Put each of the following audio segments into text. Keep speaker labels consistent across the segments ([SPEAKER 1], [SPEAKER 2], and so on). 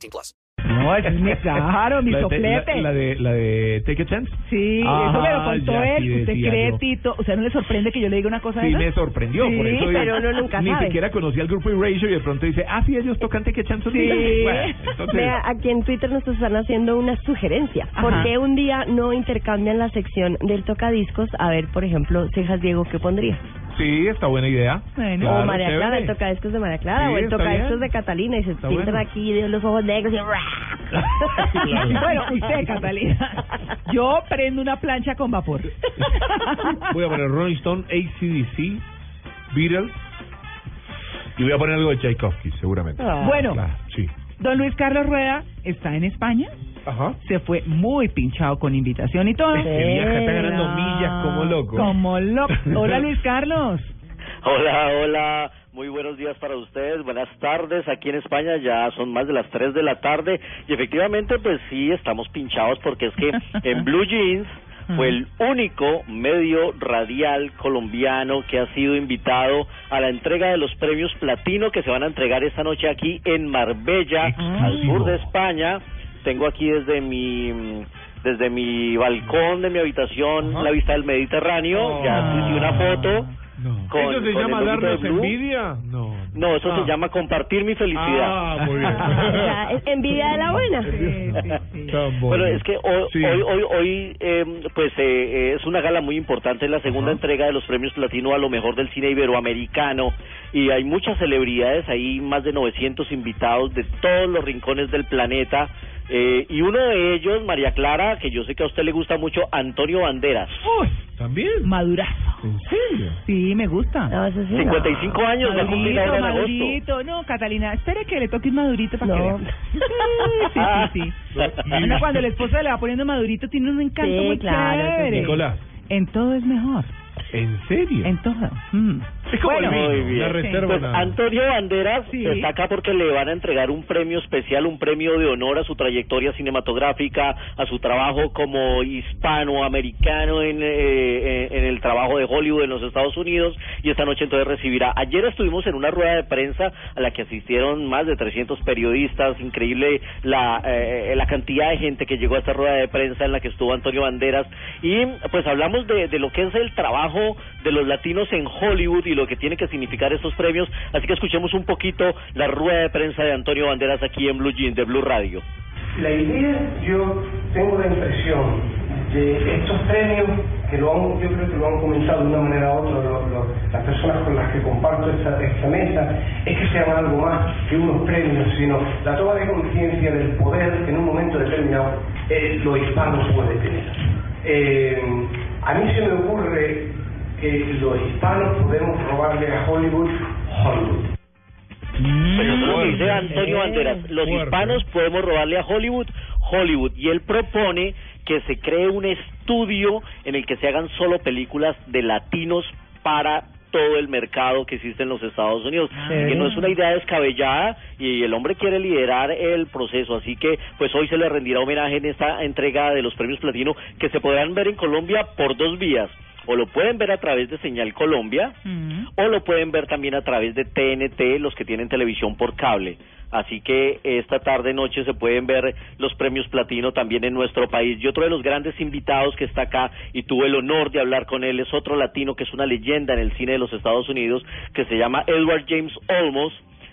[SPEAKER 1] 18 plus.
[SPEAKER 2] No, es mi, claro, mi
[SPEAKER 3] La de,
[SPEAKER 2] soplete.
[SPEAKER 3] la, la de, la de Take a Chance.
[SPEAKER 2] Sí,
[SPEAKER 3] Ajá,
[SPEAKER 2] eso me lo contó
[SPEAKER 3] ya,
[SPEAKER 2] él,
[SPEAKER 3] sí,
[SPEAKER 2] usted cree,
[SPEAKER 3] yo.
[SPEAKER 2] Tito. ¿Usted no le sorprende que yo le diga una cosa de
[SPEAKER 3] Sí,
[SPEAKER 2] esas?
[SPEAKER 3] me sorprendió.
[SPEAKER 2] Sí,
[SPEAKER 3] por eso
[SPEAKER 2] pero uno nunca
[SPEAKER 3] Ni
[SPEAKER 2] sabe.
[SPEAKER 3] siquiera conocía al grupo Erasure y de pronto dice, ah, sí, ellos tocan Take a Chance
[SPEAKER 2] Sí.
[SPEAKER 3] día. Bueno, entonces,
[SPEAKER 4] Vea, aquí en Twitter nos están haciendo una sugerencia.
[SPEAKER 2] Ajá.
[SPEAKER 4] ¿Por qué un día no intercambian la sección del tocadiscos? A ver, por ejemplo, Cejas Diego, ¿qué pondría?
[SPEAKER 3] Sí, está buena idea.
[SPEAKER 2] Bueno.
[SPEAKER 3] Claro,
[SPEAKER 4] o María Clara,
[SPEAKER 3] chévere.
[SPEAKER 4] el tocadiscos de María Clara,
[SPEAKER 3] Sí,
[SPEAKER 4] o el tocadiscos de Catalina, y se
[SPEAKER 3] Está
[SPEAKER 4] pintan
[SPEAKER 3] bueno.
[SPEAKER 4] aquí de los ojos negros y
[SPEAKER 2] bueno, usted, Catalina. Yo prendo una plancha con vapor.
[SPEAKER 3] Voy a poner Rolling Stone, ACDC, Beatles y voy a poner algo de Tchaikovsky, seguramente.
[SPEAKER 2] Bueno,
[SPEAKER 3] Claro, sí.
[SPEAKER 2] don Luis Carlos Rueda está en España.
[SPEAKER 3] Ajá.
[SPEAKER 2] Se fue muy pinchado con invitación y todo.
[SPEAKER 3] Es que viaja, está ganando millas como loco.
[SPEAKER 2] Como loco. Hola, Luis Carlos.
[SPEAKER 5] Hola, hola, muy buenos días para ustedes, buenas tardes. Aquí en España ya son más de las 3 de la tarde y efectivamente pues sí estamos pinchados porque es que en Blue Jeans fue el único medio radial colombiano que ha sido invitado a la entrega de los premios platino que se van a entregar esta noche aquí en Marbella, al sur de España. Tengo aquí desde mi desde mi balcón de mi habitación
[SPEAKER 3] Ajá.
[SPEAKER 5] la vista del Mediterráneo, ya tuiteé una foto.
[SPEAKER 3] No.
[SPEAKER 5] Con-
[SPEAKER 3] ¿Eso se llama darnos envidia? No.
[SPEAKER 5] No, eso
[SPEAKER 3] Ah.
[SPEAKER 5] se llama compartir mi felicidad.
[SPEAKER 3] Ah, muy bien.
[SPEAKER 4] O sea, es envidia de la buena.
[SPEAKER 2] Sí, sí, sí.
[SPEAKER 5] Bueno, es que hoy,
[SPEAKER 3] Sí.
[SPEAKER 5] hoy, hoy, hoy, eh, pues eh, eh, es una gala muy importante, es la segunda
[SPEAKER 3] Ajá.
[SPEAKER 5] entrega de los premios platino a lo mejor del cine iberoamericano y hay muchas celebridades, hay más de 900 invitados de todos los rincones del planeta eh, y uno de ellos, María Clara, que yo sé que a usted le gusta mucho, Antonio Banderas.
[SPEAKER 2] Uy,
[SPEAKER 3] ¿También?
[SPEAKER 2] madurazo.
[SPEAKER 3] ¿En serio?
[SPEAKER 2] Sí, me gusta.
[SPEAKER 4] No, eso sí, no.
[SPEAKER 5] 55 años, va a cumplir
[SPEAKER 2] Madurito,
[SPEAKER 5] ahora en agosto.
[SPEAKER 2] madurito. No, Catalina, espere que le toque un madurito para que
[SPEAKER 4] No.
[SPEAKER 2] vea. Sí, sí, sí. sí. Ana, cuando el esposo le va poniendo madurito, tiene un encanto
[SPEAKER 4] Sí,
[SPEAKER 2] muy
[SPEAKER 4] claro,
[SPEAKER 2] chévere.
[SPEAKER 3] Nicolás,
[SPEAKER 2] En todo es mejor.
[SPEAKER 3] ¿En serio?
[SPEAKER 2] En todo. Mm.
[SPEAKER 3] Es como
[SPEAKER 2] Bueno,
[SPEAKER 3] el
[SPEAKER 5] Muy
[SPEAKER 3] vino,
[SPEAKER 5] bien.
[SPEAKER 3] la reserva
[SPEAKER 5] Pues
[SPEAKER 3] nada.
[SPEAKER 5] Antonio Banderas
[SPEAKER 2] Sí.
[SPEAKER 5] está acá porque le van a entregar un premio especial, un premio de honor a su trayectoria cinematográfica, a su trabajo como hispanoamericano en, eh, en trabajo de Hollywood en los Estados Unidos y esta noche entonces recibirá. Ayer estuvimos en una rueda de prensa a la que asistieron más de 300 periodistas, increíble la, eh, la cantidad de gente que llegó a esta rueda de prensa en la que estuvo Antonio Banderas y pues hablamos de, de lo que es el trabajo de los latinos en Hollywood y lo que tiene que significar estos premios, así que escuchemos un poquito la rueda de prensa de Antonio Banderas aquí en Blue Jeans de Blue Radio.
[SPEAKER 6] La idea, yo tengo la impresión de estos premios, que lo han, yo creo que lo han comentado de una manera u otra lo- lo- las personas con las que comparto esta, esta mesa, es que sean algo más que unos premios, sino la toma de conciencia del poder que en un momento determinado eh, lo hispano puede tener. Eh, a mí se me ocurre que los hispanos podemos robarle a Hollywood Hollywood.
[SPEAKER 5] Pero eso es lo que dice
[SPEAKER 3] Fuerte.
[SPEAKER 5] Antonio Banderas. Los hispanos podemos robarle a Hollywood, Hollywood. Y él propone que se cree un estudio en el que se hagan solo películas de latinos para todo el mercado que existe en los Estados Unidos, que no es una idea descabellada y el hombre quiere liderar el proceso, así que pues hoy se le rendirá homenaje en esta entrega de los premios platino que se podrán ver en Colombia por dos vías, o lo pueden ver a través de Señal Colombia,
[SPEAKER 2] Mm.
[SPEAKER 5] o lo pueden ver también a través de TNT, los que tienen televisión por cable. Así que esta tarde noche se pueden ver los premios platino también en nuestro país. Y otro de los grandes invitados que está acá y tuve el honor de hablar con él es otro latino que es una leyenda en el cine de los Estados Unidos que se llama Edward James Olmos,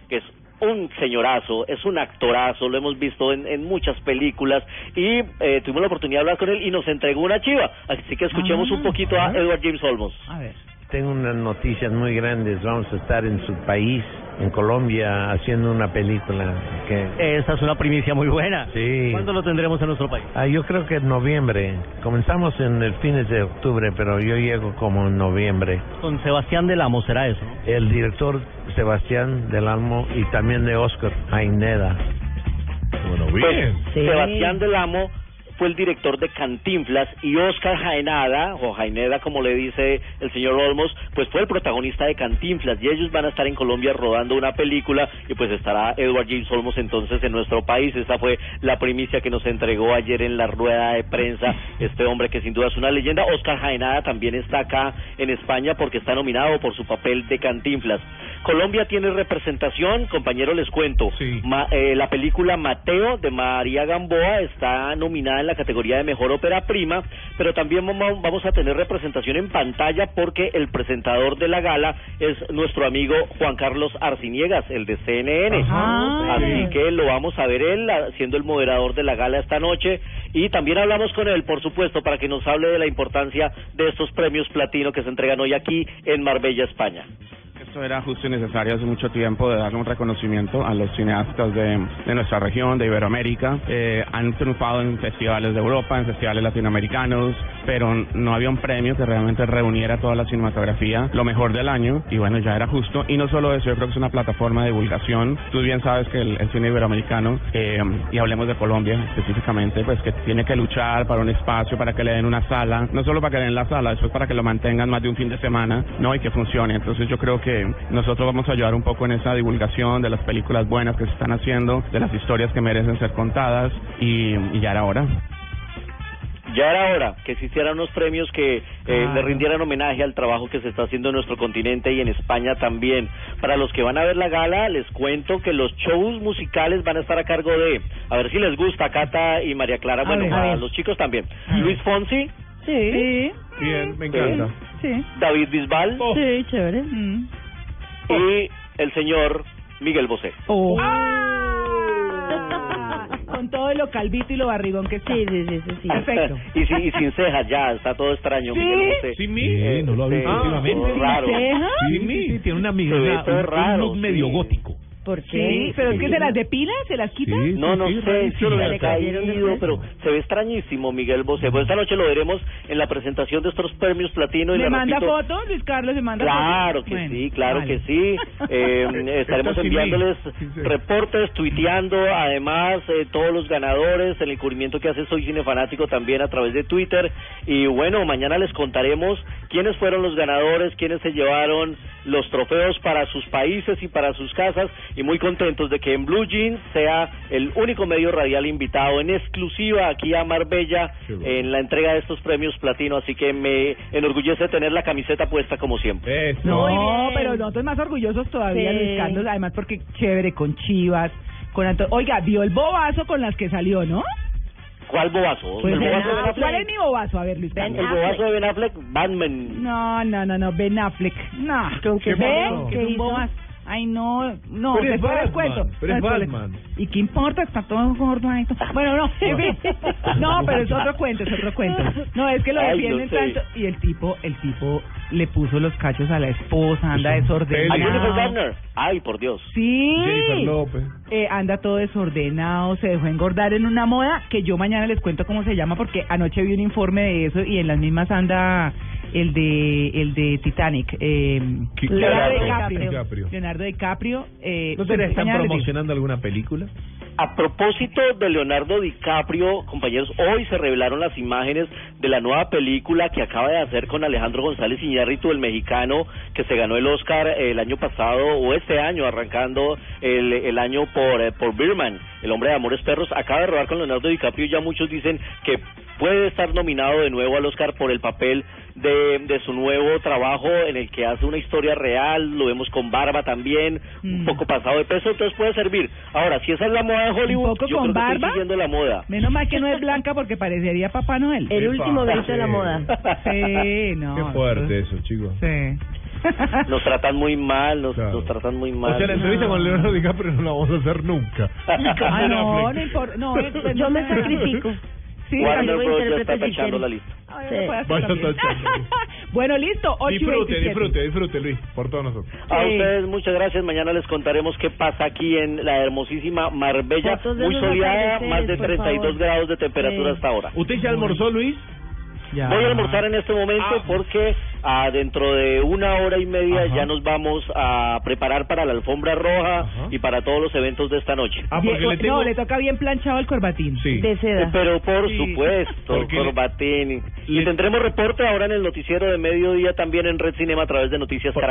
[SPEAKER 5] que es un señorazo, es un actorazo, lo hemos visto en, en muchas películas y eh, tuvimos la oportunidad de hablar con él y nos entregó una chiva. Así que escuchemos
[SPEAKER 2] Ah,
[SPEAKER 5] un poquito a Edward James Olmos.
[SPEAKER 2] A ver.
[SPEAKER 7] Tengo unas noticias muy grandes. Vamos a estar en su país, en Colombia, haciendo una película que...
[SPEAKER 8] Esa es una primicia muy buena.
[SPEAKER 7] Sí.
[SPEAKER 8] ¿Cuándo lo tendremos en nuestro país?
[SPEAKER 7] Ah, yo creo que en noviembre. Comenzamos en el fines de octubre, pero yo llego como en noviembre.
[SPEAKER 8] Con Sebastián del Amo será eso.
[SPEAKER 7] El director Sebastián del Almo y también de Oscar Aineda.
[SPEAKER 3] bien.
[SPEAKER 5] Pues,
[SPEAKER 4] Sí.
[SPEAKER 5] Sebastián Del Amo fue el director de Cantinflas y Oscar Jaenada, o Jaeneda como le dice el señor Olmos, pues fue el protagonista de Cantinflas y ellos van a estar en Colombia rodando una película y pues estará Edward James Olmos entonces en nuestro país. Esa fue la primicia que nos entregó ayer en la rueda de prensa este hombre que sin duda es una leyenda. Oscar Jaenada también está acá en España porque está nominado por su papel de Cantinflas. Colombia tiene representación, compañero, les cuento. Ma- eh, la película Mateo de María Gamboa está nominada en la categoría de mejor ópera prima, pero también vamos a tener representación en pantalla porque el presentador de la gala es nuestro amigo Juan Carlos Arciniegas, el de CNN.
[SPEAKER 2] Ajá.
[SPEAKER 5] Así que lo vamos a ver él siendo el moderador de la gala esta noche y también hablamos con él, por supuesto, para que nos hable de la importancia de estos premios platino que se entregan hoy aquí en Marbella, España.
[SPEAKER 9] Era justo y necesario hace mucho tiempo de darle un reconocimiento a los cineastas de, de nuestra región, de Iberoamérica. Eh, han triunfado en festivales de Europa, en festivales latinoamericanos, pero no había un premio que realmente reuniera toda la cinematografía, lo mejor del año, y bueno, ya era justo. Y no solo eso, yo creo que es una plataforma de divulgación. Tú bien sabes que el, cine iberoamericano, eh, y hablemos de Colombia específicamente, pues que tiene que luchar para un espacio, para que le den una sala, no solo para que le den la sala, después para que lo mantengan más de un fin de semana, ¿no? Y que funcione. Entonces yo creo que nosotros vamos a ayudar un poco en esa divulgación de las películas buenas que se están haciendo, de las historias que merecen ser contadas, y, y ya era hora.
[SPEAKER 5] Ya era hora que se hicieran unos premios que eh, le rindieran homenaje al trabajo que se está haciendo en nuestro continente y en España también. Para los que van a ver la gala, les cuento que los shows musicales van a estar a cargo de, a ver si les gusta, Cata y María Clara,
[SPEAKER 2] A
[SPEAKER 5] bueno,
[SPEAKER 2] ver, a
[SPEAKER 5] los chicos también. Luis Fonsi,
[SPEAKER 2] Sí.
[SPEAKER 3] Bien, me encanta.
[SPEAKER 2] Sí.
[SPEAKER 5] David Bisbal
[SPEAKER 4] Sí, chévere.
[SPEAKER 2] Mm.
[SPEAKER 5] y el señor Miguel Bosé.
[SPEAKER 2] Oh. Con todo lo calvito y lo barrigón que está.
[SPEAKER 4] Sí, sí, sí, sí. sí.
[SPEAKER 2] Perfecto.
[SPEAKER 5] y, sin, y sin cejas ya, está todo extraño.
[SPEAKER 2] ¿Sí?
[SPEAKER 5] Miguel Bosé.
[SPEAKER 3] ¿Sí, no lo había visto
[SPEAKER 5] sí,
[SPEAKER 3] últimamente.
[SPEAKER 5] todo raro.
[SPEAKER 2] ¿Ceja?
[SPEAKER 3] Sí, mi.
[SPEAKER 10] tiene una
[SPEAKER 5] todo
[SPEAKER 10] un,
[SPEAKER 5] raro,
[SPEAKER 10] look medio
[SPEAKER 5] sí.
[SPEAKER 10] gótico.
[SPEAKER 4] ¿Por
[SPEAKER 2] Sí,
[SPEAKER 4] qué?
[SPEAKER 2] pero es que se las depila, se las quita.
[SPEAKER 3] Sí.
[SPEAKER 5] No, no
[SPEAKER 3] sí,
[SPEAKER 5] sé, lo
[SPEAKER 4] Le cayeron
[SPEAKER 5] caído, pero se ve extrañísimo Miguel Bosé. Pues esta noche lo veremos en la presentación de estos premios platino. y
[SPEAKER 2] ¿Le manda
[SPEAKER 5] repito,
[SPEAKER 2] fotos, Luis Carlos? ¿Le manda
[SPEAKER 5] Claro que
[SPEAKER 2] Bueno,
[SPEAKER 5] sí, claro
[SPEAKER 2] vale.
[SPEAKER 5] que sí. Eh, estaremos enviándoles.
[SPEAKER 3] Sí, sí.
[SPEAKER 5] reportes, tuiteando, además, eh, todos los ganadores, el cubrimiento que hace Soy Cinefanático también a través de Twitter. Y bueno, mañana les contaremos quiénes fueron los ganadores, quiénes se llevaron los trofeos para sus países y para sus casas. Y muy contentos de que en Blue Jeans sea el único medio radial invitado en exclusiva aquí a Marbella
[SPEAKER 3] bueno.
[SPEAKER 5] en la entrega de estos premios platino. Así que me enorgullece tener la camiseta puesta como siempre.
[SPEAKER 3] Eso.
[SPEAKER 2] No, pero nosotros más orgullosos todavía,
[SPEAKER 4] Sí.
[SPEAKER 2] Luis Carlos, además porque chévere con Chivas, con Anto- Oiga, vio el bobazo con las que salió, ¿no?
[SPEAKER 5] ¿Cuál bobazo?
[SPEAKER 2] Pues
[SPEAKER 5] ¿El
[SPEAKER 2] Ben
[SPEAKER 5] bobazo de Ben
[SPEAKER 2] Affleck. ¿Cuál es mi bobazo? A ver, Luis
[SPEAKER 4] Ben.
[SPEAKER 5] ¿El bobazo de Ben Affleck? Batman.
[SPEAKER 2] No, no, no, no, Ben Affleck. No.
[SPEAKER 4] ¿Con qué ¿Qué
[SPEAKER 2] es un
[SPEAKER 4] hizo?
[SPEAKER 2] bobazo. Ay, no, no,
[SPEAKER 3] Pero es Batman,
[SPEAKER 2] cuento.
[SPEAKER 3] pero es Batman.
[SPEAKER 2] ¿Y qué importa? Está todo gordo ahí. Bueno, no, en fin. No, pero es otro cuento, es otro cuento. No, es que lo
[SPEAKER 5] Ay,
[SPEAKER 2] defienden
[SPEAKER 5] no sé.
[SPEAKER 2] tanto. Y el tipo, el tipo le puso los cachos a la esposa, anda
[SPEAKER 3] Es un
[SPEAKER 5] ¿A Jennifer
[SPEAKER 2] desordenado.
[SPEAKER 5] Ay, por Dios.
[SPEAKER 2] Sí.
[SPEAKER 3] Jennifer López.
[SPEAKER 2] Eh, anda todo desordenado, se dejó engordar en una moda que yo mañana les cuento cómo se llama porque anoche vi un informe de eso y en las mismas anda el de el de Titanic, eh,
[SPEAKER 3] ¿Qué-
[SPEAKER 2] Leonardo DiCaprio.
[SPEAKER 3] DiCaprio.
[SPEAKER 2] Leonardo DiCaprio. Eh,
[SPEAKER 10] ¿No te están promocionando alguna película?
[SPEAKER 5] A propósito de Leonardo DiCaprio, compañeros, hoy se revelaron las imágenes de la nueva película que acaba de hacer con Alejandro González Iñárritu, el mexicano que se ganó el Oscar el año pasado o este año, arrancando el, el año por, eh, por Birman, el hombre de Amores Perros. Acaba de rodar con Leonardo DiCaprio y ya muchos dicen que puede estar nominado de nuevo al Oscar por el papel de, de su nuevo trabajo en el que hace una historia real, lo vemos con barba también, un
[SPEAKER 2] Mm.
[SPEAKER 5] poco pasado de peso, entonces puede servir. Ahora, si esa es la moda de Hollywood,
[SPEAKER 2] ¿Un poco
[SPEAKER 5] yo
[SPEAKER 2] con
[SPEAKER 5] creo que estoy
[SPEAKER 2] barba?
[SPEAKER 5] siguiendo la moda.
[SPEAKER 2] Menos mal que no es blanca porque parecería Papá Noel.
[SPEAKER 4] El
[SPEAKER 3] Epa,
[SPEAKER 4] último grito de la moda.
[SPEAKER 2] Sí, no.
[SPEAKER 3] Qué fuerte eso, chicos.
[SPEAKER 2] Sí.
[SPEAKER 5] Nos tratan muy mal, nos,
[SPEAKER 3] Claro.
[SPEAKER 5] nos tratan muy mal.
[SPEAKER 3] O sea, la entrevista con Leonardo DiCaprio no la vamos a hacer nunca.
[SPEAKER 2] Ah, no, no importa. No, eh, pues,
[SPEAKER 4] Yo
[SPEAKER 2] no
[SPEAKER 4] me
[SPEAKER 2] sé.
[SPEAKER 4] sacrifico.
[SPEAKER 2] Sí,
[SPEAKER 5] Warner Bros. ya está tachando la lista.
[SPEAKER 2] Ah,
[SPEAKER 3] Vaya
[SPEAKER 2] también.
[SPEAKER 3] tachando.
[SPEAKER 2] bueno, listo. 8 y
[SPEAKER 3] Disfrute,
[SPEAKER 2] 27.
[SPEAKER 3] disfrute, disfrute, Luis, por todos nosotros.
[SPEAKER 5] A
[SPEAKER 2] Sí.
[SPEAKER 5] ustedes muchas gracias. Mañana les contaremos qué pasa aquí en la hermosísima Marbella, muy soleada, más de
[SPEAKER 4] por
[SPEAKER 5] 32
[SPEAKER 4] favor.
[SPEAKER 5] grados de temperatura
[SPEAKER 4] Sí.
[SPEAKER 5] hasta ahora.
[SPEAKER 3] ¿Usted ya almorzó, Luis?
[SPEAKER 2] Ya.
[SPEAKER 5] Voy a almorzar en este momento porque ah, dentro de una hora y media
[SPEAKER 3] Ajá.
[SPEAKER 5] ya nos vamos a preparar para la alfombra roja
[SPEAKER 3] Ajá.
[SPEAKER 5] y para todos los eventos de esta noche.
[SPEAKER 3] Ah, porque le tengo...
[SPEAKER 2] No, le toca bien planchado el corbatín.
[SPEAKER 3] Sí.
[SPEAKER 4] De
[SPEAKER 5] Eh,
[SPEAKER 4] seda.
[SPEAKER 5] Pero por
[SPEAKER 3] Sí,
[SPEAKER 5] supuesto,
[SPEAKER 3] porque le-
[SPEAKER 5] Corbatín. Y tendremos reporte ahora en el noticiero de mediodía también en Red Cinema a través de Noticias Caracol.